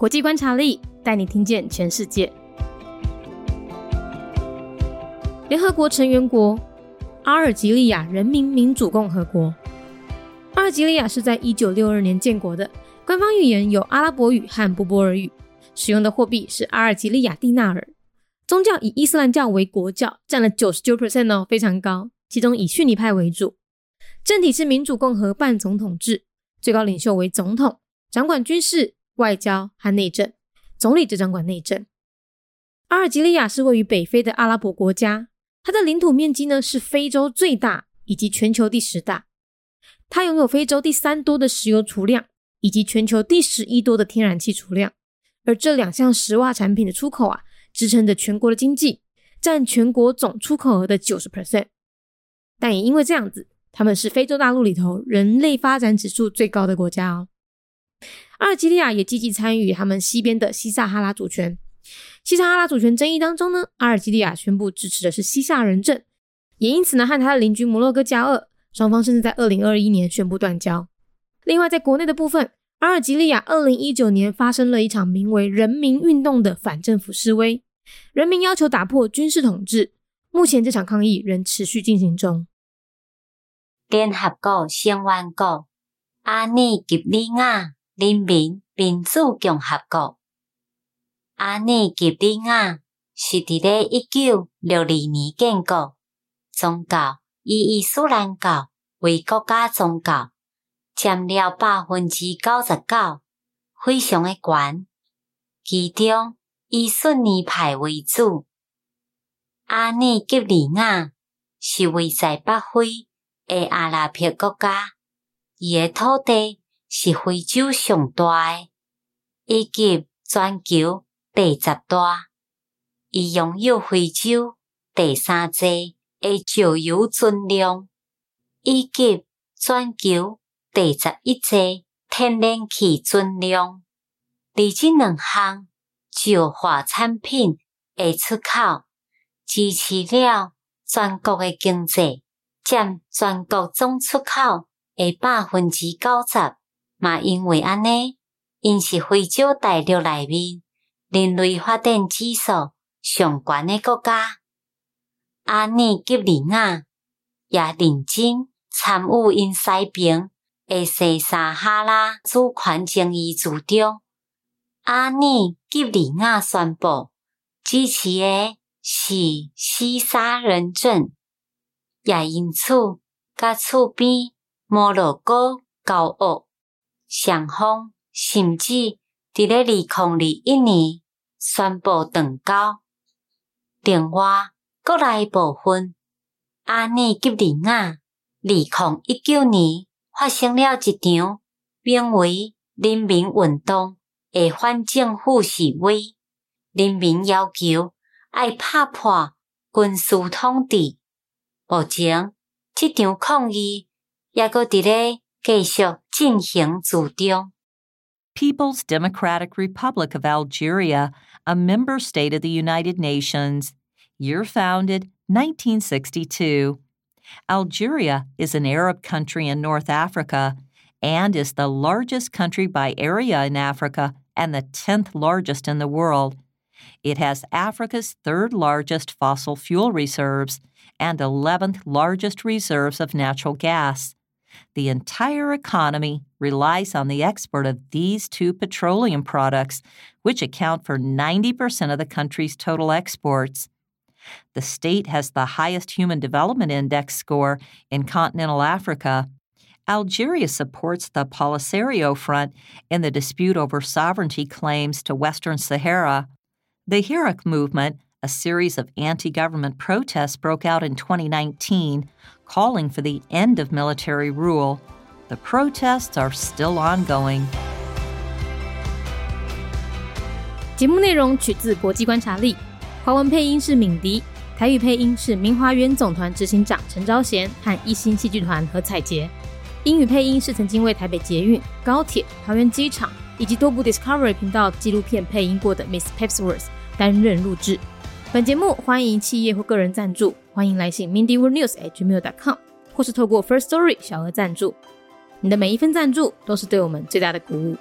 国际观察力带你听见全世界。联合国成员国阿尔及利亚人民民主共和国。阿尔及利亚是在一九六二年建国的，官方语言有阿拉伯语和波波尔语，使用的货币是阿尔及利亚蒂纳尔。宗教以伊斯兰教为国教，占了九十九 percent 哦，非常高。其中以逊尼派为主，政体是民主共和半总统制，最高领袖为总统，掌管军事、外交和内政，总理则掌管内政。阿尔及利亚是位于北非的阿拉伯国家，它的领土面积呢是非洲最大以及全球第十大，它拥有非洲第三多的石油储量以及全球第十一多的天然气储量，而这两项石化产品的出口啊。支撑着全国的经济，占全国总出口额的九十 percent。但也因为这样子，他们是非洲大陆里头人类发展指数最高的国家哦。阿尔及利亚也积极参与他们西边的西撒哈拉主权。西撒哈拉主权争议当中呢，阿尔及利亚宣布支持的是西萨人政，也因此呢，和他的邻居摩洛哥交恶，双方甚至在二零二一年宣布断交。另外，在国内的部分。阿尔及利亚二零一九年发生了一场名为“人民运动”的反政府示威，人民要求打破军事统治。目前这场抗议仍持续进行中。联合国成员国阿尼吉利亚人民民主共和国，阿尼吉利亚是伫咧一九六二年建国，宗教以伊斯兰教为国家宗教。占了百分之九十九，非常诶悬。其中以逊尼派为主。阿尼吉利亚是位在北非诶阿拉伯国家，伊诶土地是非洲上大诶，以及全球第十大。伊拥有非洲第三济诶石油存量，以及全球。第十一节天然气存量，而即两项石化产品诶出口，支持了全国诶经济，占全国总出口诶百分之九十。嘛，因为安尼，因是非洲大陆内面人类发展指数上悬的国家。阿尼吉利亚也认真参与因西边。诶，西撒哈拉主权争议主张，阿尼吉利亚宣布支持诶是西沙人政，也因此甲厝边摩洛哥交恶，双方甚至伫咧二零二一年宣布断交。另外，国内部分阿尼吉利亚二零一九年。发生了一场名为“人民运动”的反政府示威，人民要求要拍破军事统治。目前，这场抗议也搁伫咧 继续进行之中。People's Democratic Republic of Algeria, a member state of the United Nations, year founded 1962. Algeria is an Arab country in North Africa and is the largest country by area in Africa and the 10th largest in the world. It has Africa's third largest fossil fuel reserves and 11th largest reserves of natural gas. The entire economy relies on the export of these two petroleum products, which account for 90% of the country's total exports. The state has the highest Human Development Index score in continental Africa. Algeria supports the Polisario Front in the dispute over sovereignty claims to Western Sahara. The Hirak movement, a series of anti government protests, broke out in 2019, calling for the end of military rule. The protests are still ongoing. 节目内容取自国际观察力。华文配音是敏迪，台语配音是明华园总团执行长陈昭贤和一星戏剧团何彩杰，英语配音是曾经为台北捷运、高铁、桃园机场以及多部 Discovery 频道纪录片配音过的 Miss Pepsworth 担任录制。本节目欢迎企业或个人赞助， 欢迎来信 mindyworldnews@gmail.com，或是透过 First Story 小额赞助。你的每一份赞助都是对我们最大的鼓舞。